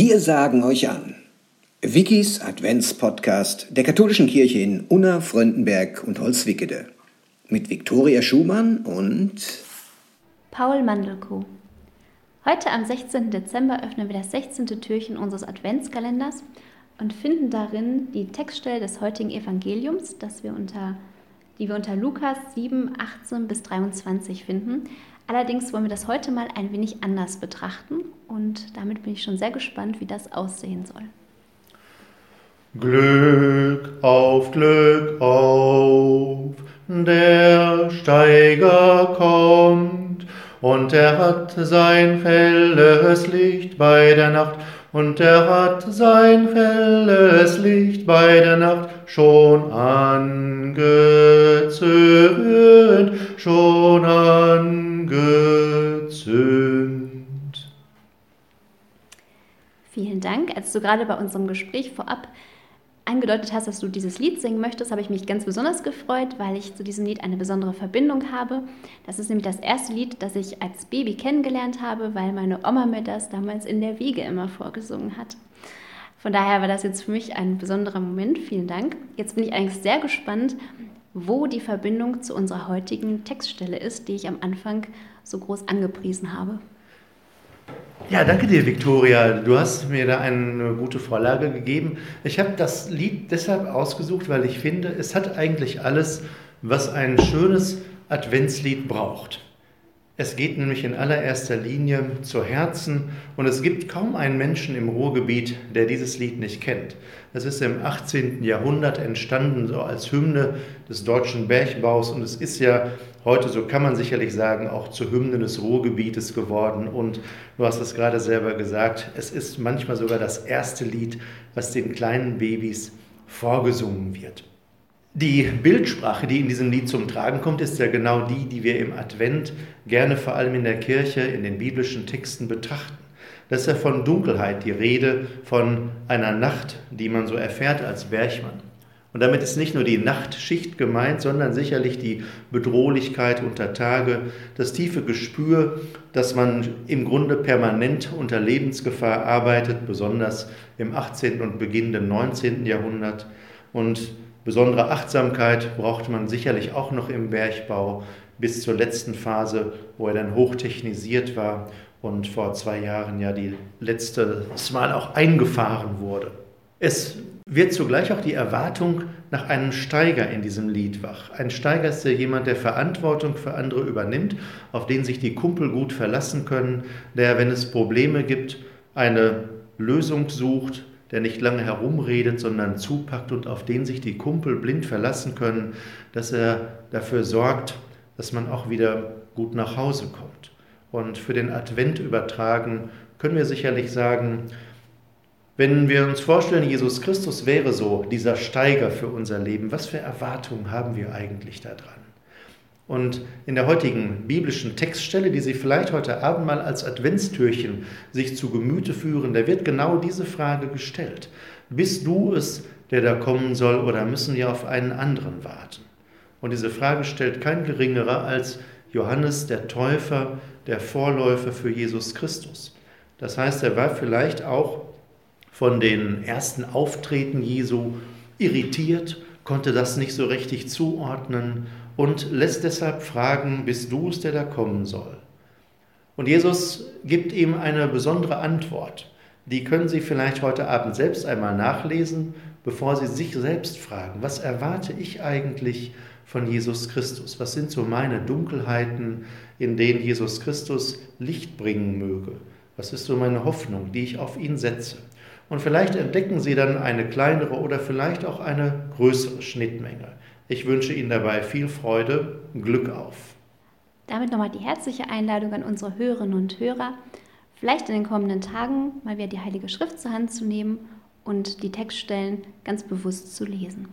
Wir sagen euch an. Wikis Adventspodcast der katholischen Kirche in Unna, Fröndenberg und Holzwickede. Mit Viktoria Schumann und Paul Mandelkuh. Heute am 16. Dezember öffnen wir das 16. Türchen unseres Adventskalenders und finden darin die Textstelle des heutigen Evangeliums, das wir unter, die wir unter Lukas 7, 18 bis 23 finden. Allerdings wollen wir das heute mal ein wenig anders betrachten und damit bin ich schon sehr gespannt, wie das aussehen soll. Glück auf, Glück auf, der Steiger kommt, und er hat sein helles Licht bei der Nacht, und er hat sein helles Licht bei der Nacht schon angezündet, schon angezündet. Vielen Dank. Als du gerade bei unserem Gespräch vorab angedeutet hast, dass du dieses Lied singen möchtest, habe ich mich ganz besonders gefreut, weil ich zu diesem Lied eine besondere Verbindung habe. Das ist nämlich das erste Lied, das ich als Baby kennengelernt habe, weil meine Oma mir das damals in der Wiege immer vorgesungen hat. Von daher war das jetzt für mich ein besonderer Moment. Vielen Dank. Jetzt bin ich eigentlich sehr gespannt, wo die Verbindung zu unserer heutigen Textstelle ist, die ich am Anfang so groß angepriesen habe. Ja, danke dir, Viktoria. Du hast mir da eine gute Vorlage gegeben. Ich habe das Lied deshalb ausgesucht, weil ich finde, es hat eigentlich alles, was ein schönes Adventslied braucht. Es geht nämlich in allererster Linie zu Herzen und es gibt kaum einen Menschen im Ruhrgebiet, der dieses Lied nicht kennt. Es ist im 18. Jahrhundert entstanden, so als Hymne des deutschen Bergbaus und es ist ja heute, so kann man sicherlich sagen, auch zur Hymne des Ruhrgebietes geworden. Und du hast es gerade selber gesagt, es ist manchmal sogar das erste Lied, was den kleinen Babys vorgesungen wird. Die Bildsprache, die in diesem Lied zum Tragen kommt, ist ja genau die, die wir im Advent gerne vor allem in der Kirche, in den biblischen Texten betrachten. Das ist ja von Dunkelheit die Rede, von einer Nacht, die man so erfährt als Bergmann. Und damit ist nicht nur die Nachtschicht gemeint, sondern sicherlich die Bedrohlichkeit unter Tage, das tiefe Gespür, dass man im Grunde permanent unter Lebensgefahr arbeitet, besonders im 18. und beginnenden 19. Jahrhundert. Und besondere Achtsamkeit braucht man sicherlich auch noch im Bergbau bis zur letzten Phase, wo er dann hochtechnisiert war und vor zwei Jahren ja die letzte Mal auch eingefahren wurde. Es wird zugleich auch die Erwartung nach einem Steiger in diesem Lied wach. Ein Steiger ist ja jemand, der Verantwortung für andere übernimmt, auf den sich die Kumpel gut verlassen können, der, wenn es Probleme gibt, eine Lösung sucht, der nicht lange herumredet, sondern zupackt und auf den sich die Kumpel blind verlassen können, dass er dafür sorgt, dass man auch wieder gut nach Hause kommt. Und für den Advent übertragen können wir sicherlich sagen, wenn wir uns vorstellen, Jesus Christus wäre so dieser Steiger für unser Leben, was für Erwartungen haben wir eigentlich daran? Und in der heutigen biblischen Textstelle, die Sie vielleicht heute Abend mal als Adventstürchen sich zu Gemüte führen, da wird genau diese Frage gestellt. Bist du es, der da kommen soll, oder müssen wir auf einen anderen warten? Und diese Frage stellt kein geringerer als Johannes der Täufer, der Vorläufer für Jesus Christus. Das heißt, er war vielleicht auch von den ersten Auftreten Jesu irritiert, konnte das nicht so richtig zuordnen und lässt deshalb fragen, bist du es, der da kommen soll? Und Jesus gibt ihm eine besondere Antwort. Die können Sie vielleicht heute Abend selbst einmal nachlesen, bevor Sie sich selbst fragen, was erwarte ich eigentlich von Jesus Christus? Was sind so meine Dunkelheiten, in denen Jesus Christus Licht bringen möge? Was ist so meine Hoffnung, die ich auf ihn setze? Und vielleicht entdecken Sie dann eine kleinere oder vielleicht auch eine größere Schnittmenge. Ich wünsche Ihnen dabei viel Freude, Glück auf. Damit nochmal die herzliche Einladung an unsere Hörerinnen und Hörer, vielleicht in den kommenden Tagen mal wieder die Heilige Schrift zur Hand zu nehmen und die Textstellen ganz bewusst zu lesen.